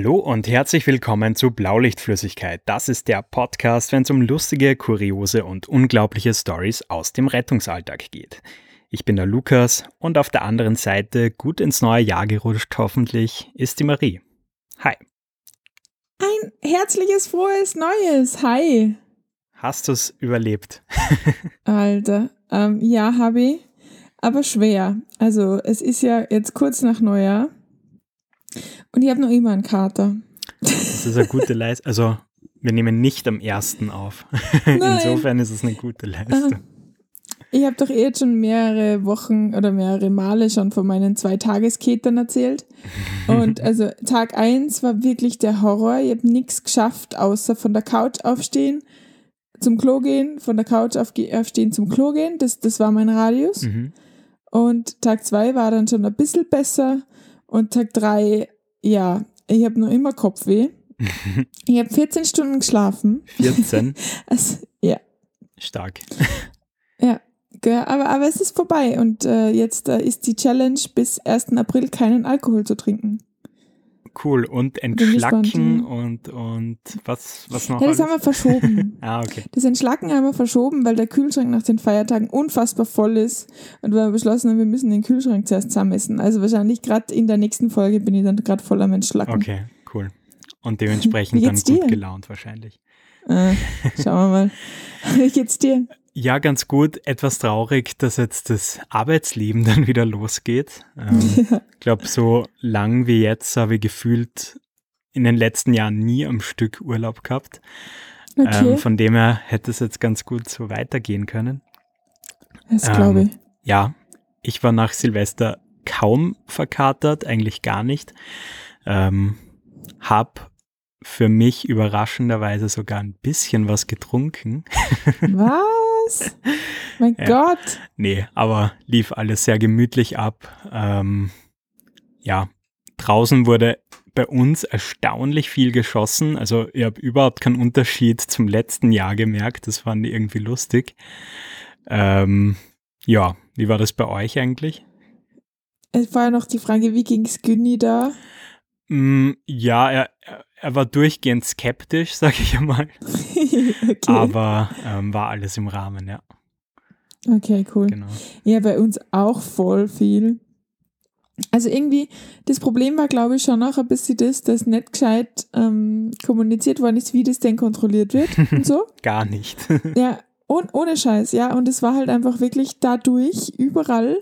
Hallo und herzlich willkommen zu Blaulichtflüssigkeit. Das ist der Podcast, wenn es um lustige, kuriose und unglaubliche Stories aus dem Rettungsalltag geht. Ich bin der Lukas und auf der anderen Seite, gut ins neue Jahr gerutscht hoffentlich, ist die Marie. Hi. Ein herzliches, frohes Neues. Hi. Hast du es überlebt? Alter, ähm, ja, habe ich, aber schwer. Also es ist ja jetzt kurz nach Neujahr und ich habe noch immer einen Kater. Das ist eine gute Leistung. Also, wir nehmen nicht am ersten auf. Insofern ist es eine gute Leistung. Ich habe doch eh jetzt schon mehrere Wochen oder mehrere Male schon von meinen zwei Tagesketern erzählt. Und also Tag 1 war wirklich der Horror. Ich habe nichts geschafft, außer von der Couch aufstehen, zum Klo gehen, von der Couch aufstehen, zum Klo gehen. Das, das war mein Radius. Mhm. Und Tag 2 war dann schon ein bisschen besser. Und Tag 3 ja, ich habe noch immer Kopfweh. ich habe 14 Stunden geschlafen. 14? also, ja. Stark. Ja, aber, aber es ist vorbei und äh, jetzt äh, ist die Challenge, bis 1. April keinen Alkohol zu trinken. Cool. Und entschlacken und, und was, was noch? Ja, das alles? haben wir verschoben. ah, okay. Das Entschlacken haben wir verschoben, weil der Kühlschrank nach den Feiertagen unfassbar voll ist. Und wir haben beschlossen, wir müssen den Kühlschrank zuerst zusammenmessen. Also wahrscheinlich gerade in der nächsten Folge bin ich dann gerade voll am Entschlacken. Okay, cool. Und dementsprechend dann gut dir? gelaunt wahrscheinlich. Äh, schauen wir mal. Wie geht's dir? Ja, ganz gut. Etwas traurig, dass jetzt das Arbeitsleben dann wieder losgeht. Ähm, ja. Ich glaube, so lang wie jetzt habe ich gefühlt in den letzten Jahren nie am Stück Urlaub gehabt. Okay. Ähm, von dem her hätte es jetzt ganz gut so weitergehen können. Das ähm, glaube ich. Ja, ich war nach Silvester kaum verkatert, eigentlich gar nicht. Ähm, hab für mich überraschenderweise sogar ein bisschen was getrunken. Was? Mein ja. Gott. Nee, aber lief alles sehr gemütlich ab. Ähm, ja, draußen wurde bei uns erstaunlich viel geschossen. Also ich habe überhaupt keinen Unterschied zum letzten Jahr gemerkt. Das fand ich irgendwie lustig. Ähm, ja, wie war das bei euch eigentlich? Es war ja noch die Frage, wie ging es Günni da? Mm, ja, er, er war durchgehend skeptisch, sage ich einmal. okay. Aber ähm, war alles im Rahmen, ja. Okay, cool. Genau. Ja, bei uns auch voll viel. Also irgendwie, das Problem war, glaube ich, schon auch ein bisschen das, dass nicht gescheit ähm, kommuniziert worden ist, wie das denn kontrolliert wird und so. Gar nicht. ja, und ohne Scheiß, ja. Und es war halt einfach wirklich dadurch überall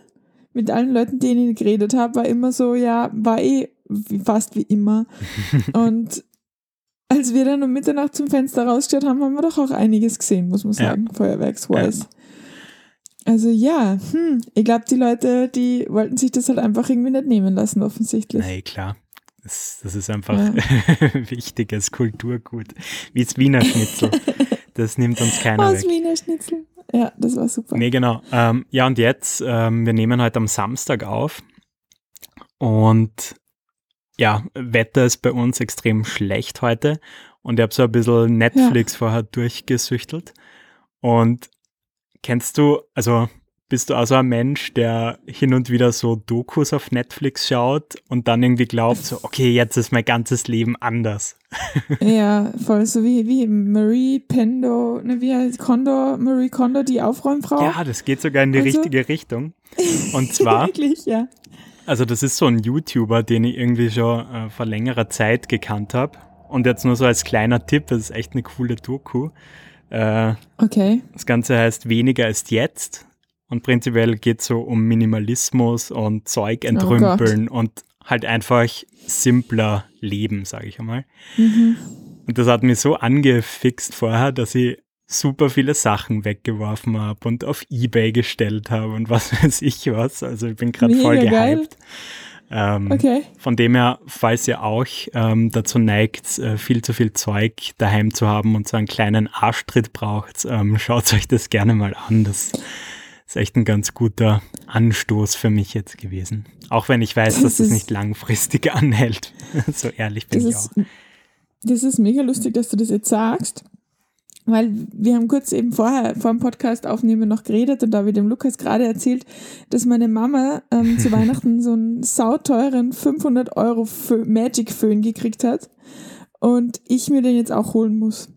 mit allen Leuten, denen ich geredet habe, war immer so, ja, war eh fast wie immer. und als wir dann um Mitternacht zum Fenster rausgeschaut haben, haben wir doch auch einiges gesehen, muss man sagen, ja. feuerwerksweise. Ja. Also ja, hm, ich glaube, die Leute, die wollten sich das halt einfach irgendwie nicht nehmen lassen, offensichtlich. Nee, klar. Das, das ist einfach ja. wichtiges Kulturgut. Wie das Wiener Schnitzel. Das nimmt uns keiner das weg. Wiener Schnitzel. Ja, das war super. Nee, genau. Ähm, ja, und jetzt, ähm, wir nehmen heute am Samstag auf. Und ja, Wetter ist bei uns extrem schlecht heute. Und ich habe so ein bisschen Netflix ja. vorher durchgesüchtelt. Und Kennst du, also bist du also ein Mensch, der hin und wieder so Dokus auf Netflix schaut und dann irgendwie glaubt, so, okay, jetzt ist mein ganzes Leben anders. Ja, voll so wie, wie Marie Pendo, ne, wie heißt Kondo, Marie Kondo, die Aufräumfrau. Ja, das geht sogar in die also, richtige Richtung. Und zwar, Wirklich, ja. Also das ist so ein YouTuber, den ich irgendwie schon äh, vor längerer Zeit gekannt habe. Und jetzt nur so als kleiner Tipp, das ist echt eine coole Doku. Äh, okay. Das Ganze heißt Weniger ist jetzt. Und prinzipiell geht es so um Minimalismus und Zeug oh entrümpeln oh und halt einfach simpler Leben, sage ich einmal. Mhm. Und das hat mich so angefixt vorher, dass ich super viele Sachen weggeworfen habe und auf Ebay gestellt habe und was weiß ich was. Also ich bin gerade voll gehypt. Ähm, okay. Von dem her, falls ihr auch ähm, dazu neigt, äh, viel zu viel Zeug daheim zu haben und so einen kleinen Arschtritt braucht, ähm, schaut euch das gerne mal an. Das ist echt ein ganz guter Anstoß für mich jetzt gewesen. Auch wenn ich weiß, das dass es nicht langfristig anhält. so ehrlich bin ich ist, auch. Das ist mega lustig, dass du das jetzt sagst. Weil wir haben kurz eben vorher vor dem Podcast aufnehmen noch geredet und da habe ich dem Lukas gerade erzählt, dass meine Mama ähm, zu Weihnachten so einen sauteuren 500 Euro Magic Föhn gekriegt hat und ich mir den jetzt auch holen muss.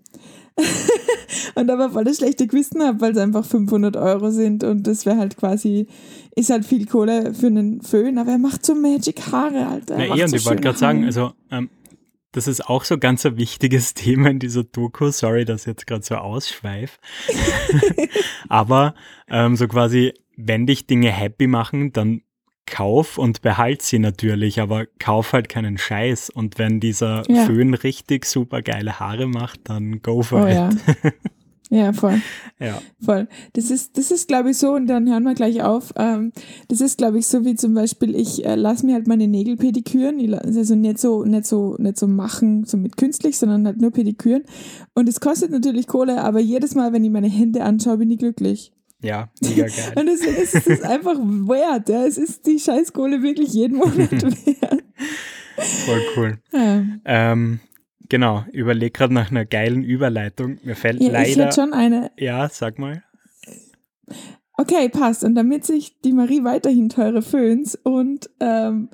und aber voll das schlechte Gewissen habe, weil es einfach 500 Euro sind und das wäre halt quasi, ist halt viel Kohle für einen Föhn, aber er macht so Magic Haare, Alter. Ja, eh, und so ich wollte gerade sagen, also ähm, das ist auch so ganz ein wichtiges Thema in dieser Doku. Sorry, dass ich jetzt gerade so ausschweif. Aber ähm, so quasi, wenn dich Dinge happy machen, dann kauf und behalt sie natürlich, aber kauf halt keinen Scheiß. Und wenn dieser ja. Föhn richtig super geile Haare macht, dann go for oh, it. Ja. Ja, voll. Ja. Voll. Das ist, das ist, glaube ich, so, und dann hören wir gleich auf. Ähm, das ist, glaube ich, so wie zum Beispiel, ich äh, lasse mir halt meine Nägel pediküren. Also nicht so, nicht so, nicht so machen, so mit künstlich, sondern halt nur pediküren. Und es kostet natürlich Kohle, aber jedes Mal, wenn ich meine Hände anschaue, bin ich glücklich. Ja, mega geil. und deswegen ist es einfach wert. Ja. Es ist die Scheißkohle wirklich jeden Monat wert. Voll cool. Ja. Ähm, Genau, überleg gerade nach einer geilen Überleitung. Mir fällt ja, leider. Ich hätte schon eine. Ja, sag mal. Okay, passt. Und damit sich die Marie weiterhin teure Föhns und, ähm,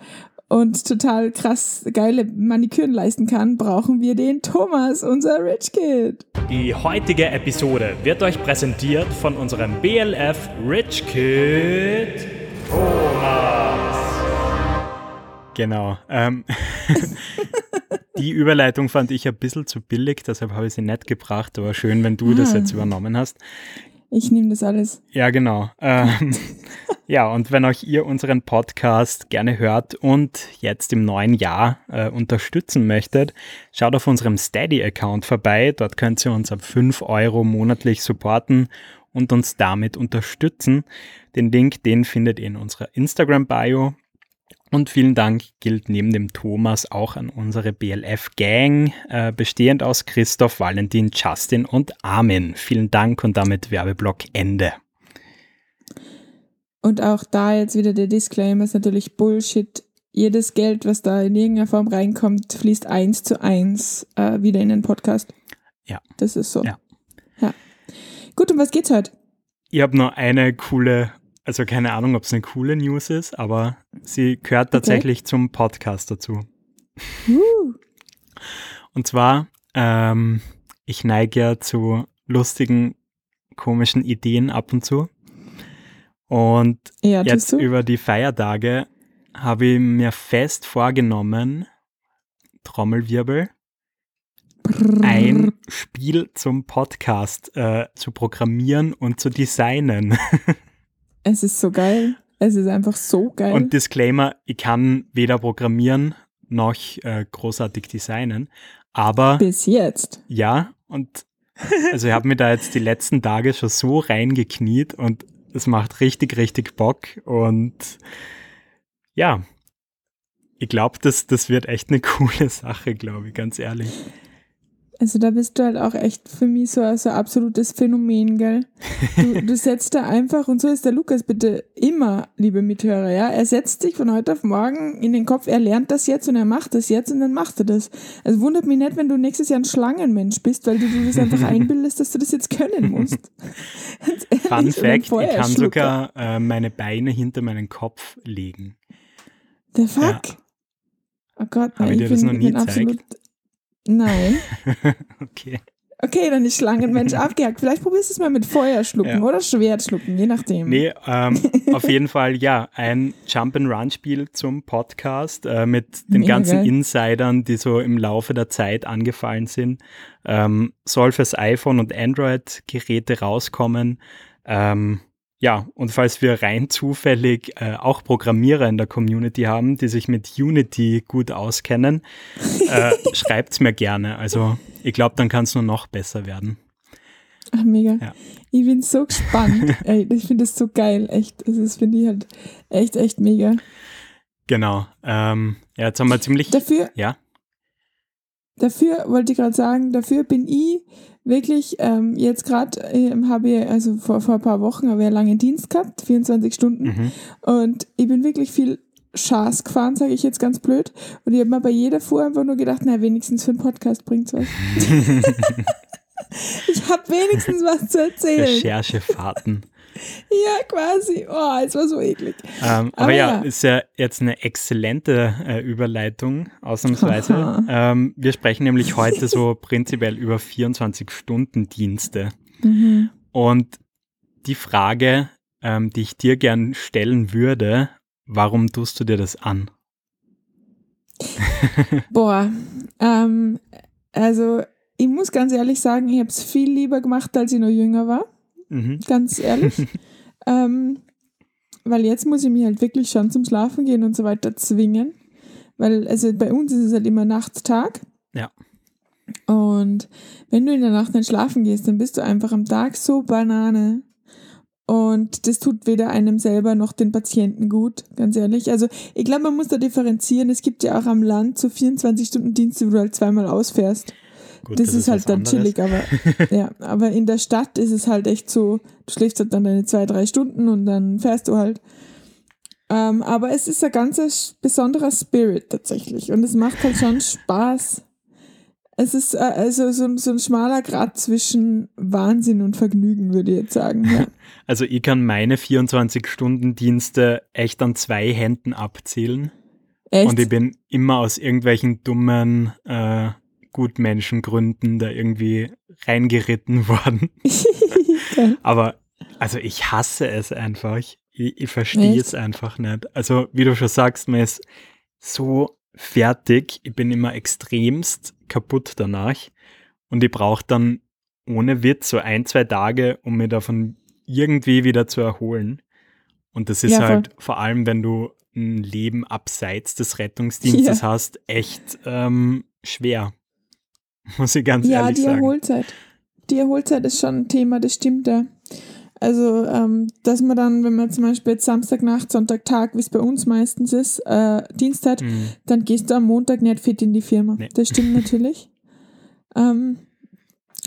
und total krass geile Maniküren leisten kann, brauchen wir den Thomas, unser Rich Kid. Die heutige Episode wird euch präsentiert von unserem BLF Rich Kid Thomas. Genau. Ähm, die Überleitung fand ich ein bisschen zu billig, deshalb habe ich sie nicht gebracht, aber schön, wenn du ah. das jetzt übernommen hast. Ich nehme das alles. Ja, genau. Ähm, ja, und wenn euch ihr unseren Podcast gerne hört und jetzt im neuen Jahr äh, unterstützen möchtet, schaut auf unserem Steady-Account vorbei. Dort könnt ihr uns ab 5 Euro monatlich supporten und uns damit unterstützen. Den Link, den findet ihr in unserer Instagram-Bio und vielen Dank gilt neben dem Thomas auch an unsere BLF-Gang, äh, bestehend aus Christoph, Valentin, Justin und Armin. Vielen Dank und damit Werbeblock Ende. Und auch da jetzt wieder der Disclaimer ist natürlich Bullshit. Jedes Geld, was da in irgendeiner Form reinkommt, fließt eins zu eins äh, wieder in den Podcast. Ja. Das ist so. Ja. ja. Gut, um was geht's heute? Ich habe noch eine coole also keine Ahnung, ob es eine coole News ist, aber sie gehört tatsächlich okay. zum Podcast dazu. Uh. Und zwar, ähm, ich neige ja zu lustigen, komischen Ideen ab und zu. Und ja, jetzt über die Feiertage habe ich mir fest vorgenommen, Trommelwirbel, ein Spiel zum Podcast äh, zu programmieren und zu designen. Es ist so geil. Es ist einfach so geil. Und Disclaimer, ich kann weder programmieren noch äh, großartig designen, aber... Bis jetzt. Ja, und also ich habe mir da jetzt die letzten Tage schon so reingekniet und es macht richtig, richtig Bock und ja, ich glaube, das, das wird echt eine coole Sache, glaube ich, ganz ehrlich. Also da bist du halt auch echt für mich so, so ein absolutes Phänomen, gell? Du, du setzt da einfach, und so ist der Lukas bitte immer, liebe Mithörer, ja? Er setzt sich von heute auf morgen in den Kopf, er lernt das jetzt und er macht das jetzt und dann macht er das. Also wundert mich nicht, wenn du nächstes Jahr ein Schlangenmensch bist, weil du dir das einfach einbildest, dass du das jetzt können musst. Fun Fact, ich kann sogar äh, meine Beine hinter meinen Kopf legen. Der Fuck? Ja. Oh Gott, Habe ich dir das noch nie gezeigt? Nein. okay. Okay, dann ist Schlangenmensch abgehakt. Vielleicht probierst du es mal mit Feuer schlucken ja. oder Schwert schlucken, je nachdem. Nee, ähm, auf jeden Fall ja, ein Jump-and-Run-Spiel zum Podcast äh, mit den Mega ganzen geil. Insidern, die so im Laufe der Zeit angefallen sind. Ähm, soll fürs iPhone und Android-Geräte rauskommen. Ähm, ja, und falls wir rein zufällig äh, auch Programmierer in der Community haben, die sich mit Unity gut auskennen, äh, schreibt es mir gerne. Also ich glaube, dann kann es nur noch besser werden. Ach, mega. Ja. Ich bin so gespannt. Ey, ich finde es so geil, echt. Also, das finde ich halt echt, echt mega. Genau. Ähm, ja, jetzt haben wir ziemlich. Dafür, ja. Dafür wollte ich gerade sagen, dafür bin ich wirklich, ähm, jetzt gerade ähm, habe ich, also vor, vor ein paar Wochen habe ich einen langen Dienst gehabt, 24 Stunden. Mhm. Und ich bin wirklich viel Schaß gefahren, sage ich jetzt ganz blöd. Und ich habe mir bei jeder Fuhr einfach nur gedacht, na, wenigstens für einen Podcast bringt es was. ich habe wenigstens was zu erzählen. Recherchefahrten. Ja, quasi. Oh, es war so eklig. Ähm, aber, aber ja, ja, ist ja jetzt eine exzellente äh, Überleitung, ausnahmsweise. Ähm, wir sprechen nämlich heute so prinzipiell über 24-Stunden-Dienste. Mhm. Und die Frage, ähm, die ich dir gern stellen würde, warum tust du dir das an? Boah, ähm, also ich muss ganz ehrlich sagen, ich habe es viel lieber gemacht, als ich noch jünger war. Mhm. Ganz ehrlich. ähm, weil jetzt muss ich mich halt wirklich schon zum Schlafen gehen und so weiter zwingen. Weil, also bei uns ist es halt immer Nachtstag. Ja. Und wenn du in der Nacht nicht schlafen gehst, dann bist du einfach am Tag so Banane. Und das tut weder einem selber noch den Patienten gut, ganz ehrlich. Also ich glaube, man muss da differenzieren. Es gibt ja auch am Land so 24-Stunden-Dienste, wo du halt zweimal ausfährst. Gut, das, das, ist halt dann anderes. chillig, aber ja, aber in der Stadt ist es halt echt so, du schläfst halt dann deine zwei, drei Stunden und dann fährst du halt. Ähm, aber es ist ein ganz besonderer Spirit tatsächlich und es macht halt schon Spaß, es ist äh, also so, so ein schmaler Grad zwischen Wahnsinn und Vergnügen, würde ich jetzt sagen. Ja. Also ich kann meine 24-Stunden-Dienste echt an zwei Händen abzählen. Echt? Und ich bin immer aus irgendwelchen dummen äh, Gutmenschengründen da irgendwie reingeritten worden. Aber also ich hasse es einfach. Ich, ich verstehe es einfach nicht. Also wie du schon sagst, man ist so fertig. Ich bin immer extremst kaputt danach. Und ich brauche dann ohne Witz so ein, zwei Tage, um mir davon irgendwie wieder zu erholen. Und das ist ja, halt vor allem, wenn du ein Leben abseits des Rettungsdienstes ja. hast, echt ähm, schwer. Muss ich ganz ja, ehrlich sagen. Ja, die Erholzeit. Die Erholzeit ist schon ein Thema, das stimmt ja. Also, ähm, dass man dann, wenn man zum Beispiel jetzt Samstagnacht, Sonntagtag, wie es bei uns meistens ist, äh, Dienst hat, mhm. dann gehst du am Montag nicht fit in die Firma. Nee. Das stimmt natürlich. ähm,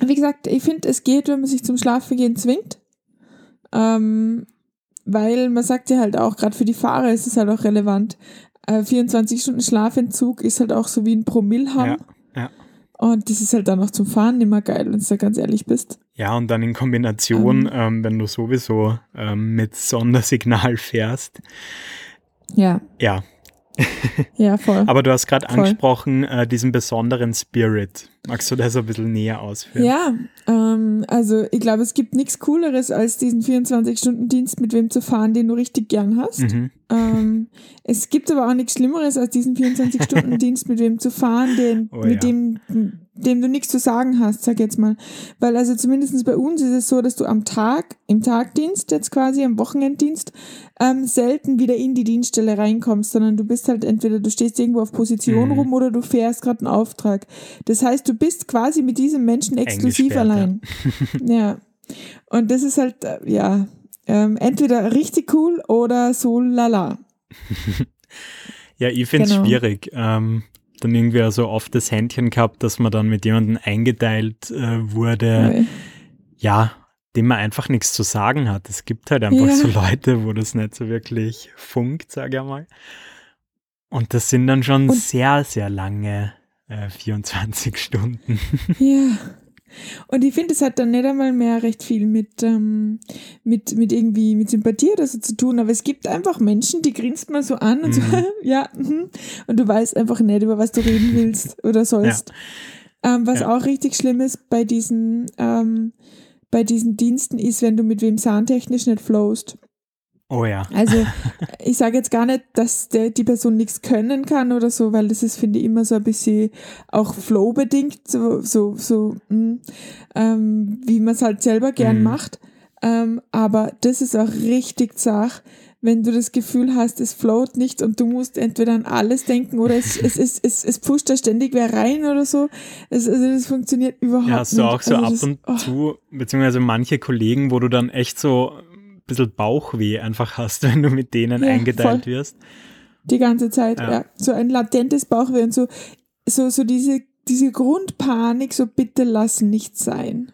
wie gesagt, ich finde, es geht, wenn man sich zum Schlafengehen zwingt. Ähm, weil man sagt ja halt auch, gerade für die Fahrer ist es halt auch relevant. Äh, 24 Stunden Schlafentzug ist halt auch so wie ein Promillhang. Ja, ja. Und das ist halt dann auch zum Fahren immer geil, wenn du da ganz ehrlich bist. Ja, und dann in Kombination, ähm, ähm, wenn du sowieso ähm, mit Sondersignal fährst. Ja. Ja. Ja, voll. Aber du hast gerade angesprochen, äh, diesen besonderen Spirit. Magst du das ein bisschen näher ausführen? Ja, ähm, also ich glaube, es gibt nichts Cooleres, als diesen 24-Stunden-Dienst mit wem zu fahren, den du richtig gern hast. Mhm. Ähm, es gibt aber auch nichts Schlimmeres, als diesen 24-Stunden-Dienst mit wem zu fahren, den, oh, mit ja. dem dem du nichts zu sagen hast, sag jetzt mal. Weil also zumindest bei uns ist es so, dass du am Tag, im Tagdienst jetzt quasi, am Wochenenddienst, ähm, selten wieder in die Dienststelle reinkommst, sondern du bist halt entweder, du stehst irgendwo auf Position mhm. rum oder du fährst gerade einen Auftrag. Das heißt, du bist quasi mit diesem Menschen exklusiv allein. Ja. ja. Und das ist halt, äh, ja, ähm, entweder richtig cool oder so lala. ja, ich finde es genau. schwierig. Ähm, dann irgendwie so oft das Händchen gehabt, dass man dann mit jemandem eingeteilt äh, wurde, okay. ja, dem man einfach nichts zu sagen hat. Es gibt halt einfach ja. so Leute, wo das nicht so wirklich funkt, sage ich mal. Und das sind dann schon Und sehr, sehr lange äh, 24 Stunden. Ja. Und ich finde, es hat dann nicht einmal mehr recht viel mit, ähm, mit, mit irgendwie mit Sympathie oder so zu tun, aber es gibt einfach Menschen, die grinst man so an und mhm. so, ja, mhm. und du weißt einfach nicht, über was du reden willst oder sollst. Ja. Ähm, was ja. auch richtig schlimm ist bei diesen, ähm, bei diesen Diensten ist, wenn du mit wem sahntechnisch nicht flowst. Oh ja. Also ich sage jetzt gar nicht, dass der, die Person nichts können kann oder so, weil das ist, finde ich, immer so ein bisschen auch flow-bedingt, so, so, so mh, hm, ähm, wie man es halt selber gern mhm. macht. Ähm, aber das ist auch richtig zach, wenn du das Gefühl hast, es float nicht und du musst entweder an alles denken oder es, es, es, es, es pusht da ständig wer rein oder so. Es, also das funktioniert überhaupt nicht. Ja, hast du auch so also ab das, und oh. zu, beziehungsweise manche Kollegen, wo du dann echt so bisschen Bauchweh einfach hast, wenn du mit denen ja, eingeteilt voll. wirst. Die ganze Zeit, ja. ja. So ein latentes Bauchweh und so, so, so diese, diese Grundpanik, so bitte lass nichts sein.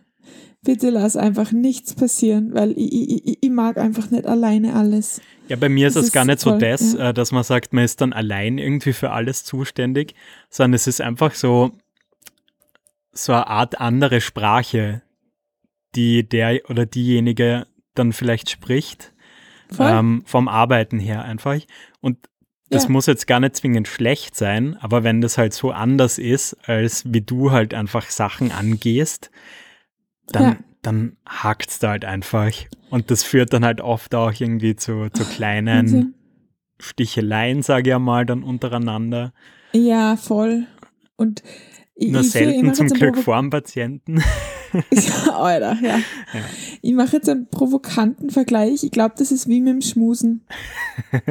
Bitte lass einfach nichts passieren, weil ich, ich, ich mag einfach nicht alleine alles. Ja, bei mir ist es gar nicht toll, so das, ja. Äh, dass man sagt, man ist dann allein irgendwie für alles zuständig, sondern es ist einfach so, so eine Art andere Sprache, die der oder diejenige dann vielleicht spricht. Ähm, vom Arbeiten her einfach. Und das ja. muss jetzt gar nicht zwingend schlecht sein, aber wenn das halt so anders ist, als wie du halt einfach Sachen angehst, dann, ja. dann hakt es da halt einfach. Und das führt dann halt oft auch irgendwie zu, zu kleinen okay. Sticheleien, sage ich mal, dann untereinander. Ja, voll. Und nur ich selten zum Glück vor dem Patienten. ja, Alter, ja. ja. Ich mache jetzt einen provokanten Vergleich. Ich glaube, das ist wie mit dem Schmusen.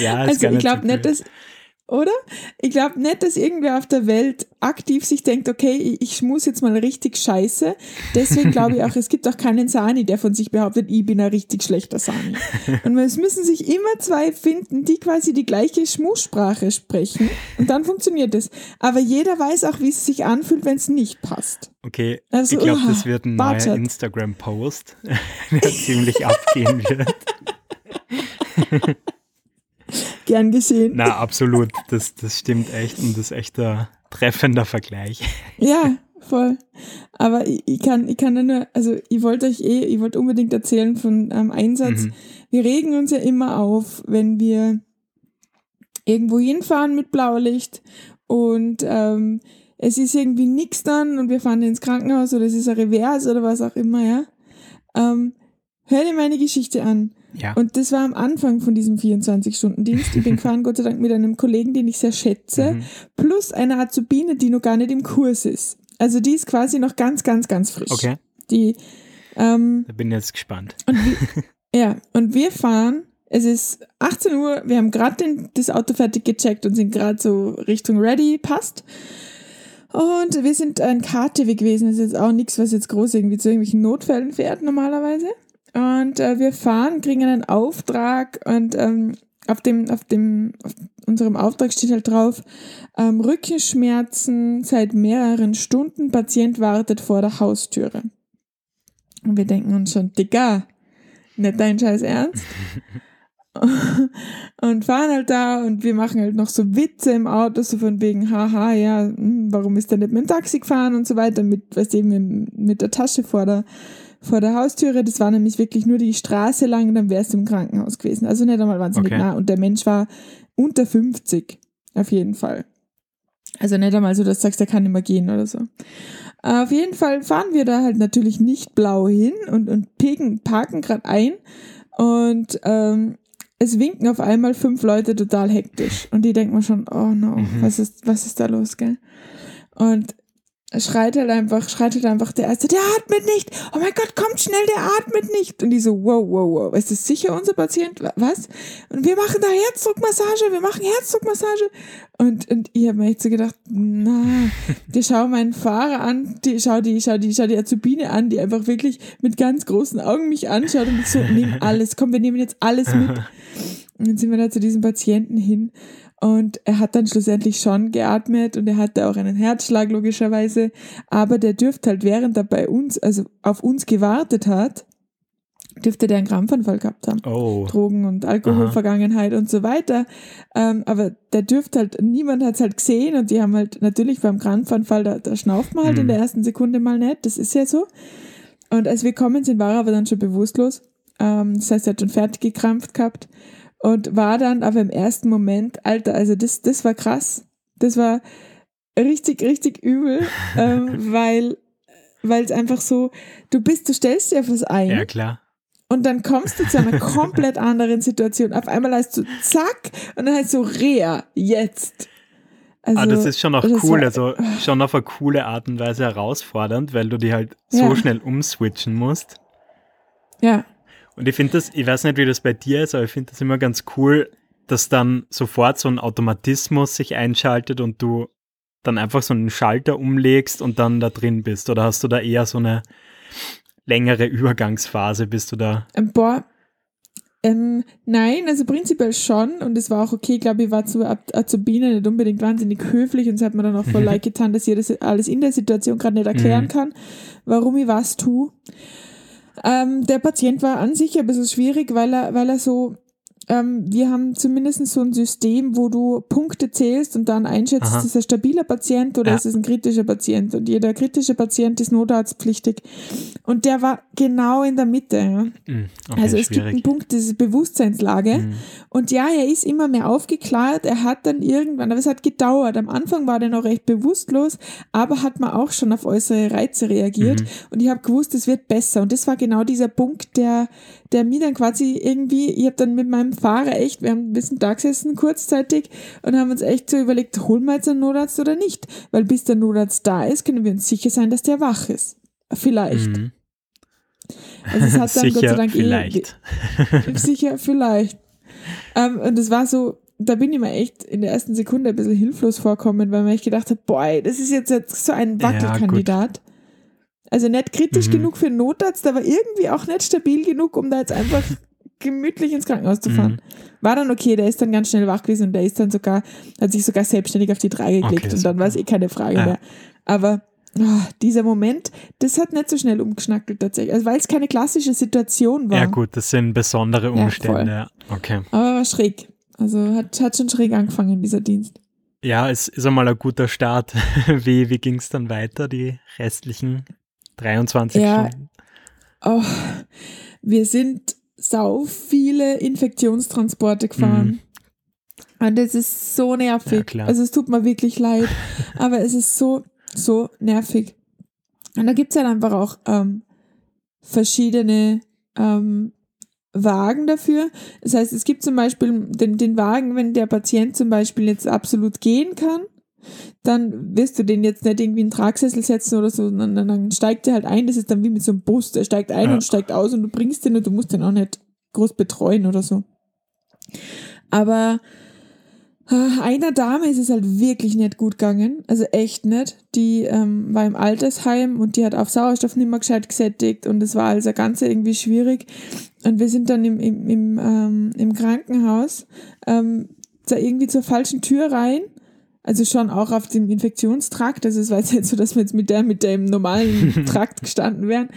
ja, also ich glaube nicht, dass oder? Ich glaube nicht, dass irgendwer auf der Welt aktiv sich denkt, okay, ich, ich schmus jetzt mal richtig scheiße. Deswegen glaube ich auch, es gibt auch keinen Sani, der von sich behauptet, ich bin ein richtig schlechter Sani. Und es müssen sich immer zwei finden, die quasi die gleiche Schmussprache sprechen. Und dann funktioniert es. Aber jeder weiß auch, wie es sich anfühlt, wenn es nicht passt. Okay, also, ich glaube, das wird ein neuer Instagram-Post, der ziemlich abgehen wird. Gern gesehen. Na, absolut. Das, das stimmt echt und das ist echt ein treffender Vergleich. Ja, voll. Aber ich, ich kann, ich kann nur, also ich wollte euch eh, ich wollte unbedingt erzählen von einem Einsatz. Mhm. Wir regen uns ja immer auf, wenn wir irgendwo hinfahren mit Blaulicht und ähm, es ist irgendwie nichts dann und wir fahren ins Krankenhaus oder es ist ein Revers oder was auch immer, ja. Ähm, hör dir meine Geschichte an. Ja. Und das war am Anfang von diesem 24-Stunden-Dienst. Ich bin gefahren, Gott sei Dank, mit einem Kollegen, den ich sehr schätze, mhm. plus einer Azubine, die noch gar nicht im Kurs ist. Also die ist quasi noch ganz, ganz, ganz frisch. Okay. Die, ähm, da bin ich jetzt gespannt. Und wir, ja, und wir fahren, es ist 18 Uhr, wir haben gerade das Auto fertig gecheckt und sind gerade so Richtung ready, passt. Und wir sind ein KTW gewesen, das ist jetzt auch nichts, was jetzt groß irgendwie zu irgendwelchen Notfällen fährt normalerweise. Und äh, wir fahren, kriegen einen Auftrag und ähm, auf dem, auf dem, auf unserem Auftrag steht halt drauf, ähm, Rückenschmerzen seit mehreren Stunden, Patient wartet vor der Haustüre. Und wir denken uns schon, Digga, nicht dein Scheiß Ernst? und fahren halt da und wir machen halt noch so Witze im Auto, so von wegen, haha, ja, hm, warum ist der nicht mit dem Taxi gefahren und so weiter, mit, weißt du, mit der Tasche vor der, vor der Haustüre. Das war nämlich wirklich nur die Straße lang und dann wärst du im Krankenhaus gewesen. Also nicht einmal wahnsinnig okay. nah. Und der Mensch war unter 50, auf jeden Fall. Also nicht einmal so, dass du sagst, der kann nicht mehr gehen oder so. Auf jeden Fall fahren wir da halt natürlich nicht blau hin und, und picken, parken gerade ein und ähm, es winken auf einmal fünf Leute total hektisch und die denken mir schon, oh no, mhm. was ist, was ist da los, gell? Und schreit halt einfach, schreit halt einfach der Erste, der atmet nicht. Oh mein Gott, kommt schnell, der atmet nicht. Und die so, wow, wow, wow, ist das sicher unser Patient? Was? Und wir machen da Herzdruckmassage, wir machen Herzdruckmassage. Und, und ich habe mir echt so gedacht, na, die schau meinen Fahrer an, die schau die, schau die, schau die Azubine an, die einfach wirklich mit ganz großen Augen mich anschaut und so, nimm alles, komm, wir nehmen jetzt alles mit. Und dann sind wir da zu diesem Patienten hin und er hat dann schlussendlich schon geatmet und er hatte auch einen Herzschlag logischerweise. Aber der dürfte halt, während er bei uns, also auf uns gewartet hat, dürfte der einen Krampfanfall gehabt haben. Oh. Drogen- und Alkoholvergangenheit und so weiter. Ähm, aber der dürfte halt, niemand hat es halt gesehen und die haben halt natürlich beim Krampfanfall, da, da schnauft man halt mhm. in der ersten Sekunde mal nicht, das ist ja so. Und als wir kommen sind, war er aber dann schon bewusstlos. Ähm, das heißt, er hat schon fertig gekrampft gehabt und war dann aber im ersten Moment, Alter, also das, das war krass. Das war richtig, richtig übel, ähm, weil weil es einfach so, du bist, du stellst dir was ein. Ja, klar. Und dann kommst du zu einer komplett anderen Situation. Auf einmal heißt du zack und dann heißt du Rea, jetzt. Also, ah, das ist schon auch cool, war, also schon auf eine coole Art und Weise herausfordernd, weil du die halt ja. so schnell umswitchen musst. Ja. Und ich finde das, ich weiß nicht, wie das bei dir ist, aber ich finde das immer ganz cool, dass dann sofort so ein Automatismus sich einschaltet und du dann einfach so einen Schalter umlegst und dann da drin bist. Oder hast du da eher so eine längere Übergangsphase, bist du da? Ähm, boah, ähm, nein, also prinzipiell schon und es war auch okay, ich glaube ich, war zu Azubine nicht unbedingt wahnsinnig höflich und es hat mir dann auch voll leid getan, dass ich das alles in der Situation gerade nicht erklären mhm. kann, warum ich was tue. Ähm, der Patient war an sich ein bisschen schwierig, weil er, weil er so, ähm, wir haben zumindest so ein System, wo du Punkte zählst und dann einschätzt, Aha. ist es ein stabiler Patient oder ja. ist es ein kritischer Patient. Und jeder kritische Patient ist notarztpflichtig. Und der war genau in der Mitte. Ja. Mhm, okay, also es schwierig. gibt einen Punkt, diese Bewusstseinslage. Mhm. Und ja, er ist immer mehr aufgeklärt. Er hat dann irgendwann, aber es hat gedauert. Am Anfang war der noch recht bewusstlos, aber hat man auch schon auf äußere Reize reagiert. Mhm. Und ich habe gewusst, es wird besser. Und das war genau dieser Punkt, der, der mir dann quasi irgendwie, ich habe dann mit meinem Fahrer echt, wir haben ein bisschen da gesessen kurzzeitig und haben uns echt so überlegt, holen wir jetzt einen Notarzt oder nicht? Weil bis der Notarzt da ist, können wir uns sicher sein, dass der wach ist. Vielleicht. Mhm. Also es hat dann sicher, Gott sei Dank vielleicht. Eh, sicher, vielleicht. Ähm, und es war so, da bin ich mir echt in der ersten Sekunde ein bisschen hilflos vorkommen, weil man echt gedacht hat, boy, das ist jetzt, jetzt so ein Wackelkandidat. Ja, also nicht kritisch mhm. genug für einen Notarzt, aber irgendwie auch nicht stabil genug, um da jetzt einfach gemütlich ins Krankenhaus zu fahren. Mhm. War dann okay, der ist dann ganz schnell wach gewesen und der ist dann sogar, hat sich sogar selbstständig auf die Trage gelegt okay, und dann war es eh keine Frage ja. mehr. Aber oh, dieser Moment, das hat nicht so schnell umgeschnackelt tatsächlich. Also weil es keine klassische Situation war. Ja, gut, das sind besondere Umstände. Ja, okay. Aber war schräg. Also hat, hat schon schräg angefangen, dieser Dienst. Ja, es ist einmal ein guter Start. wie wie ging es dann weiter, die restlichen 23 ja. Stunden? Oh, wir sind sau viele Infektionstransporte gefahren. Mhm. Und das ist so nervig. Ja, also es tut mir wirklich leid, aber es ist so, so nervig. Und da gibt es halt einfach auch ähm, verschiedene ähm, Wagen dafür. Das heißt, es gibt zum Beispiel den, den Wagen, wenn der Patient zum Beispiel jetzt absolut gehen kann, dann wirst du den jetzt nicht irgendwie in den Tragsessel setzen oder so, sondern dann steigt er halt ein. Das ist dann wie mit so einem Bus. Der steigt ein ja. und steigt aus und du bringst den und du musst den auch nicht groß betreuen oder so. Aber äh, einer Dame ist es halt wirklich nicht gut gegangen, also echt nicht. Die ähm, war im Altersheim und die hat auf Sauerstoff nicht mehr gescheit gesättigt und es war also ganz irgendwie schwierig. Und wir sind dann im, im, im, ähm, im Krankenhaus ähm, da irgendwie zur falschen Tür rein also schon auch auf dem Infektionstrakt. Also es war jetzt nicht so, dass wir jetzt mit der, mit dem normalen Trakt gestanden wären.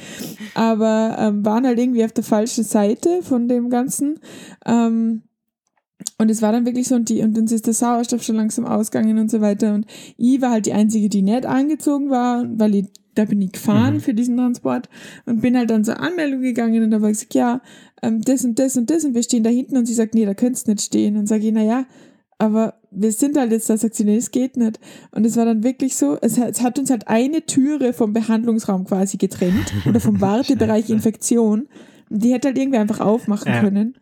Aber ähm, waren halt irgendwie auf der falschen Seite von dem Ganzen. Ähm, und es war dann wirklich so, und, die, und uns ist der Sauerstoff schon langsam ausgegangen und so weiter. Und ich war halt die Einzige, die nicht angezogen war, weil ich, da bin ich gefahren mhm. für diesen Transport und bin halt dann zur Anmeldung gegangen und da war ich gesagt, ja, ähm, das und das und das und wir stehen da hinten und sie sagt, nee, da könntest nicht stehen. Und sage ich, na ja, aber wir sind halt jetzt da, sagt sie, nee, es geht nicht. Und es war dann wirklich so, es hat, es hat uns halt eine Türe vom Behandlungsraum quasi getrennt oder vom Wartebereich Infektion. Und die hätte halt irgendwie einfach aufmachen ja. können.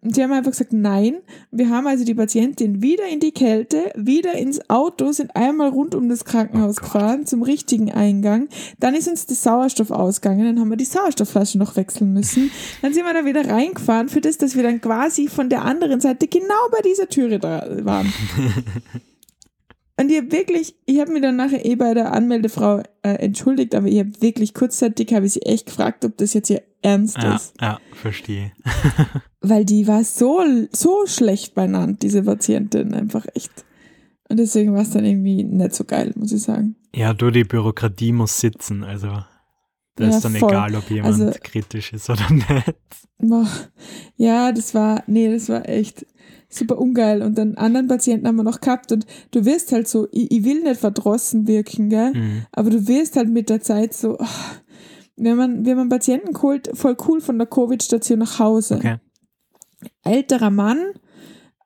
Und sie haben einfach gesagt, nein. Wir haben also die Patientin wieder in die Kälte, wieder ins Auto, sind einmal rund um das Krankenhaus oh gefahren zum richtigen Eingang. Dann ist uns der Sauerstoff ausgegangen, dann haben wir die Sauerstoffflasche noch wechseln müssen. Dann sind wir da wieder reingefahren für das, dass wir dann quasi von der anderen Seite genau bei dieser Türe da waren. Und ich habe wirklich, ich habe mich dann nachher eh bei der Anmeldefrau äh, entschuldigt, aber ich habe wirklich kurzzeitig, habe ich sie echt gefragt, ob das jetzt hier ernst ja, ist. Ja, verstehe. Weil die war so, so schlecht benannt, diese Patientin, einfach echt. Und deswegen war es dann irgendwie nicht so geil, muss ich sagen. Ja, du, die Bürokratie muss sitzen, also da ja, ist dann voll. egal, ob jemand also, kritisch ist oder nicht. Boah, ja, das war, nee, das war echt super ungeil. Und dann anderen Patienten haben wir noch gehabt und du wirst halt so, ich, ich will nicht verdrossen wirken, gell? Mhm. Aber du wirst halt mit der Zeit so, oh, wenn man, wenn man Patienten holt, voll cool von der Covid-Station nach Hause. Okay. Älterer Mann,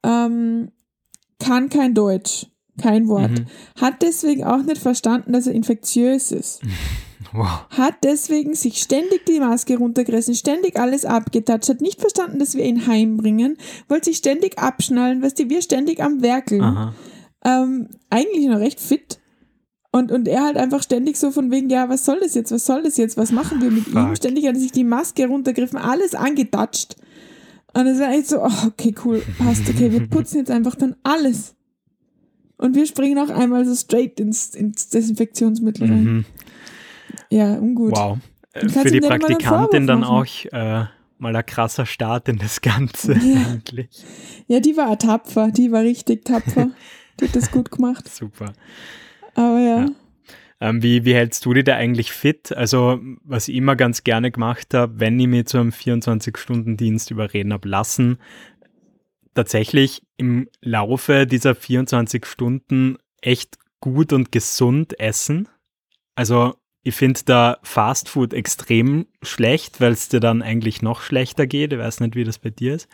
ähm, kann kein Deutsch, kein Wort. Mhm. Hat deswegen auch nicht verstanden, dass er infektiös ist. Wow. Hat deswegen sich ständig die Maske runtergerissen, ständig alles abgetatscht, hat nicht verstanden, dass wir ihn heimbringen, wollte sich ständig abschnallen, weißt du, wir ständig am Werkeln. Ähm, eigentlich noch recht fit. Und, und er halt einfach ständig so von wegen, ja, was soll das jetzt, was soll das jetzt, was machen wir mit Fuck. ihm? Ständig hat er sich die Maske runtergegriffen, alles angetatscht. Und es war echt so, oh, okay, cool, passt, okay, wir putzen jetzt einfach dann alles. Und wir springen auch einmal so straight ins, ins Desinfektionsmittel rein. Mhm. Ja, ungut. Wow. Für die Praktikantin dann auch äh, mal ein krasser Start in das Ganze ja. eigentlich. Ja, die war tapfer, die war richtig tapfer. die hat das gut gemacht. Super. Aber ja. ja. Ähm, wie, wie hältst du dich da eigentlich fit? Also, was ich immer ganz gerne gemacht habe, wenn ich mich zu einem 24-Stunden-Dienst überreden habe lassen, tatsächlich im Laufe dieser 24 Stunden echt gut und gesund essen. Also ich finde da Fast Food extrem schlecht, weil es dir dann eigentlich noch schlechter geht. Ich weiß nicht, wie das bei dir ist.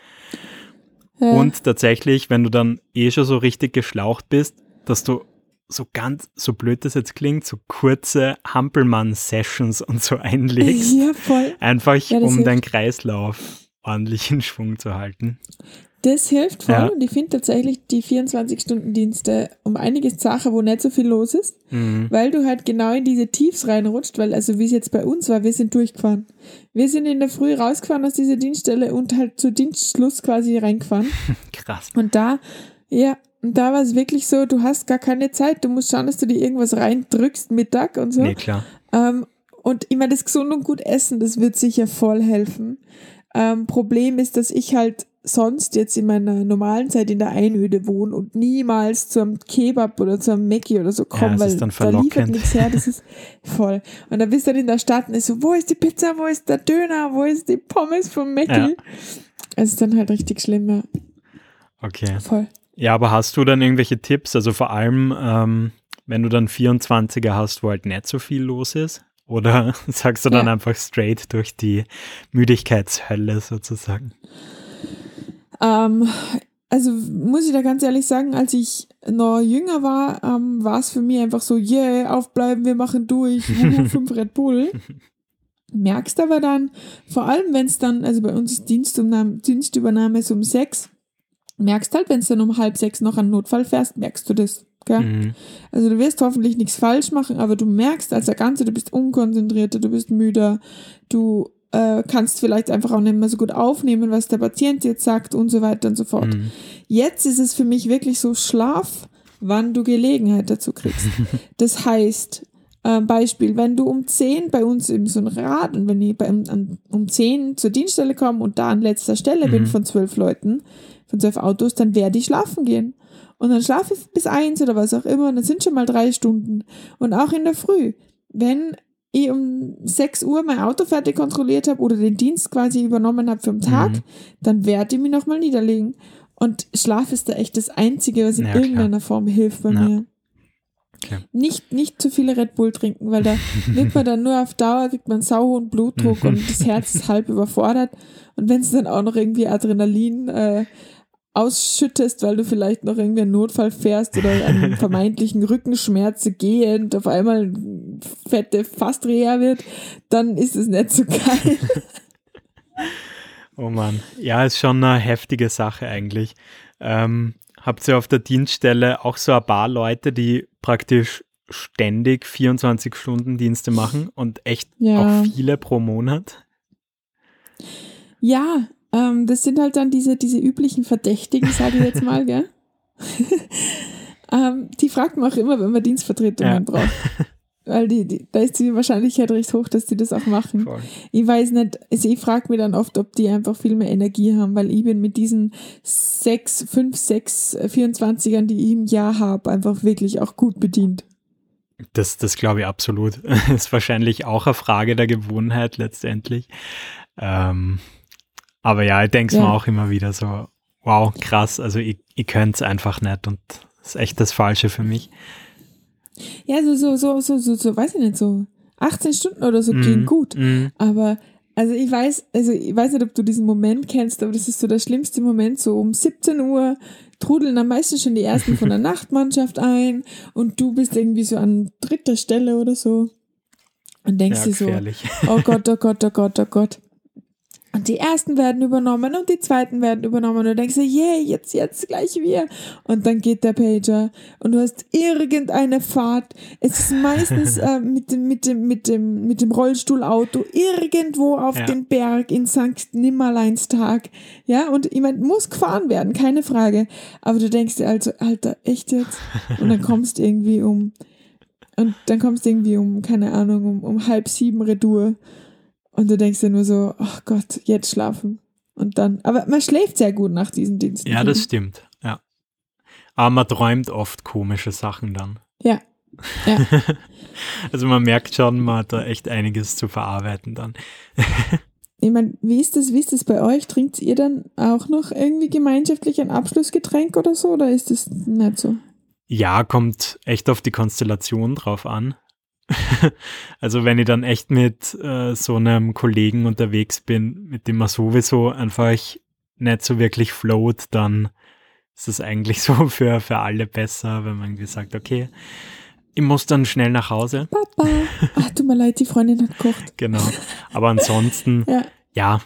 Ja. Und tatsächlich, wenn du dann eh schon so richtig geschlaucht bist, dass du so ganz, so blöd das jetzt klingt, so kurze Hampelmann-Sessions und so einlegst. Ja, voll. Einfach ja, um deinen Kreislauf ordentlich in Schwung zu halten. Das hilft voll ja. und ich finde tatsächlich die 24-Stunden-Dienste um einiges Sache, wo nicht so viel los ist, mhm. weil du halt genau in diese Tiefs reinrutscht, weil also wie es jetzt bei uns war, wir sind durchgefahren. Wir sind in der Früh rausgefahren aus dieser Dienststelle und halt zu Dienstschluss quasi reingefahren. Krass. Und da, ja, und da war es wirklich so, du hast gar keine Zeit, du musst schauen, dass du dir irgendwas reindrückst, Mittag und so. Nee, klar. Ähm, und immer das gesund und gut essen, das wird sicher voll helfen. Ähm, Problem ist, dass ich halt sonst jetzt in meiner normalen Zeit in der Einöde wohne und niemals zum Kebab oder zum Mackie oder so komme, ja, weil da liefert nichts her, das ist voll. Und dann bist du dann in der Stadt und ist so, wo ist die Pizza, wo ist der Döner, wo ist die Pommes vom Mackie? Ja. Es ist dann halt richtig schlimm, ja. Okay. Voll. Ja, aber hast du dann irgendwelche Tipps? Also vor allem, ähm, wenn du dann 24er hast, wo halt nicht so viel los ist? Oder sagst du dann ja. einfach straight durch die Müdigkeitshölle sozusagen? Ähm, also muss ich da ganz ehrlich sagen, als ich noch jünger war, ähm, war es für mich einfach so, yeah, aufbleiben, wir machen durch, fünf Red Bull. Merkst aber dann, vor allem wenn es dann, also bei uns ist Dienstübernahme, Dienstübernahme ist um sechs, merkst halt, wenn es dann um halb sechs noch einen Notfall fährst, merkst du das. Mhm. Also du wirst hoffentlich nichts falsch machen, aber du merkst als der Ganze, du bist unkonzentrierter, du bist müder, du äh, kannst vielleicht einfach auch nicht mehr so gut aufnehmen, was der Patient jetzt sagt und so weiter und so fort. Mhm. Jetzt ist es für mich wirklich so Schlaf, wann du Gelegenheit dazu kriegst. das heißt, äh, Beispiel, wenn du um 10 bei uns in so ein Rad und wenn ich bei, um, um 10 zur Dienststelle komme und da an letzter Stelle mhm. bin von zwölf Leuten, von zwölf Autos, dann werde ich schlafen gehen. Und dann schlafe ich bis eins oder was auch immer und dann sind schon mal drei Stunden. Und auch in der Früh. Wenn ich um 6 Uhr mein Auto fertig kontrolliert habe oder den Dienst quasi übernommen habe für den Tag, mhm. dann werde ich mich nochmal niederlegen. Und Schlaf ist da echt das Einzige, was in ja, irgendeiner klar. Form hilft bei ja. mir. Okay. Nicht, nicht zu viele Red Bull trinken, weil da wird man dann nur auf Dauer, kriegt man sauhohen Blutdruck und das Herz ist halb überfordert. Und wenn es dann auch noch irgendwie Adrenalin äh, ausschüttest, weil du vielleicht noch irgendwie einen Notfall fährst oder einen vermeintlichen Rückenschmerze gehend auf einmal fette Fastreher wird, dann ist es nicht so geil. oh Mann, ja, ist schon eine heftige Sache eigentlich. Ähm, habt ihr auf der Dienststelle auch so ein paar Leute, die praktisch ständig 24 Stunden Dienste machen und echt ja. auch viele pro Monat? Ja, ähm, das sind halt dann diese, diese üblichen Verdächtigen, sage ich jetzt mal, gell? ähm, die fragt man auch immer, wenn man Dienstvertretungen ja. braucht. Weil die, die, da ist die Wahrscheinlichkeit recht hoch, dass die das auch machen. Voll. Ich weiß nicht, also ich frage mich dann oft, ob die einfach viel mehr Energie haben, weil ich bin mit diesen sechs, fünf, sechs, 24ern, die ich im Jahr habe, einfach wirklich auch gut bedient. Das, das glaube ich absolut. Das ist wahrscheinlich auch eine Frage der Gewohnheit letztendlich. Ähm, aber ja, ich denke es ja. mir auch immer wieder so, wow, krass, also ich, ich könnte es einfach nicht und das ist echt das Falsche für mich. Ja, so, so, so, so, so, so weiß ich nicht, so 18 Stunden oder so mm, gehen gut. Mm. Aber also ich weiß, also ich weiß nicht, ob du diesen Moment kennst, aber das ist so der schlimmste Moment, so um 17 Uhr trudeln am meisten schon die ersten von der Nachtmannschaft ein und du bist irgendwie so an dritter Stelle oder so und denkst ja, dir so, oh Gott, oh Gott, oh Gott, oh Gott. Und die ersten werden übernommen und die zweiten werden übernommen. Und du denkst dir, yeah, jetzt, jetzt gleich wir. Und dann geht der Pager und du hast irgendeine Fahrt. Es ist meistens äh, mit, dem, mit, dem, mit, dem, mit dem Rollstuhlauto irgendwo auf ja. den Berg in St. Nimmerleinstag. Ja, und ich meine, muss gefahren werden, keine Frage. Aber du denkst dir also, Alter, echt jetzt? Und dann kommst du irgendwie um, und dann kommst du irgendwie um, keine Ahnung, um, um halb sieben Retour. Und du denkst dir nur so, ach Gott, jetzt schlafen. Und dann, aber man schläft sehr gut nach diesen Diensten. Ja, das stimmt, ja. Aber man träumt oft komische Sachen dann. Ja. ja. also man merkt schon, man hat da echt einiges zu verarbeiten dann. ich meine, wie ist das, wie ist das bei euch? Trinkt ihr dann auch noch irgendwie gemeinschaftlich ein Abschlussgetränk oder so oder ist das nicht so? Ja, kommt echt auf die Konstellation drauf an. also wenn ich dann echt mit äh, so einem Kollegen unterwegs bin, mit dem man sowieso einfach nicht so wirklich float, dann ist es eigentlich so für, für alle besser, wenn man irgendwie sagt, okay, ich muss dann schnell nach Hause. Papa. Ach, tut mir leid, die Freundin hat gekocht. genau. Aber ansonsten, ja. ja,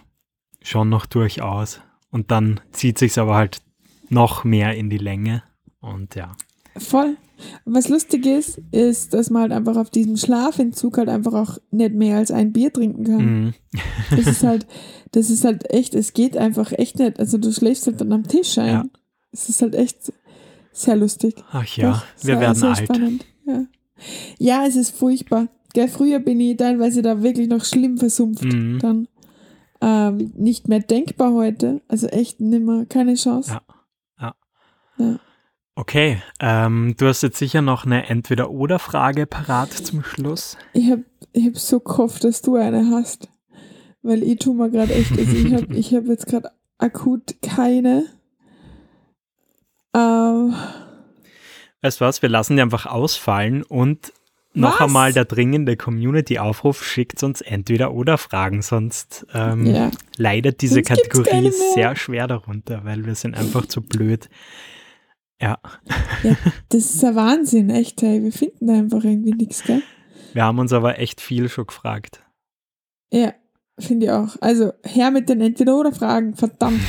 schon noch durchaus. Und dann zieht sich aber halt noch mehr in die Länge. Und ja. Voll. Was lustig ist, ist, dass man halt einfach auf diesem Schlafentzug halt einfach auch nicht mehr als ein Bier trinken kann. Mhm. das ist halt, das ist halt echt, es geht einfach echt nicht. Also du schläfst halt dann am Tisch ein. Ja. Es ist halt echt sehr lustig. Ach ja, Doch, wir werden alt. Spannend. Ja. ja, es ist furchtbar. Gell, früher bin ich teilweise da wirklich noch schlimm versumpft. Mhm. Dann ähm, nicht mehr denkbar heute. Also echt nimmer, keine Chance. Ja. ja. ja. Okay, ähm, du hast jetzt sicher noch eine Entweder-Oder-Frage parat zum Schluss. Ich habe ich hab so gehofft, dass du eine hast. Weil ich tue mir gerade echt, also ich habe ich hab jetzt gerade akut keine. Ähm, weißt du was, wir lassen die einfach ausfallen und noch was? einmal der dringende Community-Aufruf, schickt uns entweder oder Fragen, sonst ähm, ja. leidet diese sonst Kategorie sehr schwer darunter, weil wir sind einfach zu blöd, ja. ja. Das ist ein Wahnsinn, echt. Hey. Wir finden da einfach irgendwie nichts, gell? Wir haben uns aber echt viel schon gefragt. Ja, finde ich auch. Also her mit den Entweder-Oder-Fragen, verdammt.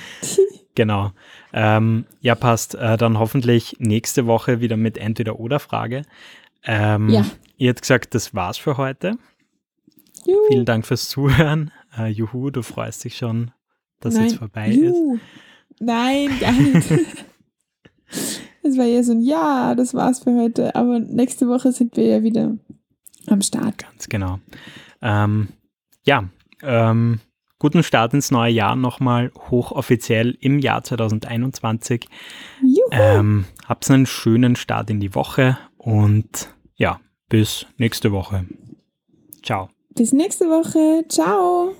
genau. Ähm, ja, passt. Äh, dann hoffentlich nächste Woche wieder mit Entweder-Oder-Frage. Ähm, ja. Ihr habt gesagt, das war's für heute. Juhu. Vielen Dank fürs Zuhören. Äh, juhu, du freust dich schon, dass Nein. jetzt vorbei Juhu. ist. Nein, gar nicht. Das war ja so ein Ja, das war's für heute. Aber nächste Woche sind wir ja wieder am Start. Ganz genau. Ähm, ja, ähm, guten Start ins neue Jahr nochmal hochoffiziell im Jahr 2021. Juhu. Ähm, habt einen schönen Start in die Woche und ja, bis nächste Woche. Ciao. Bis nächste Woche. Ciao.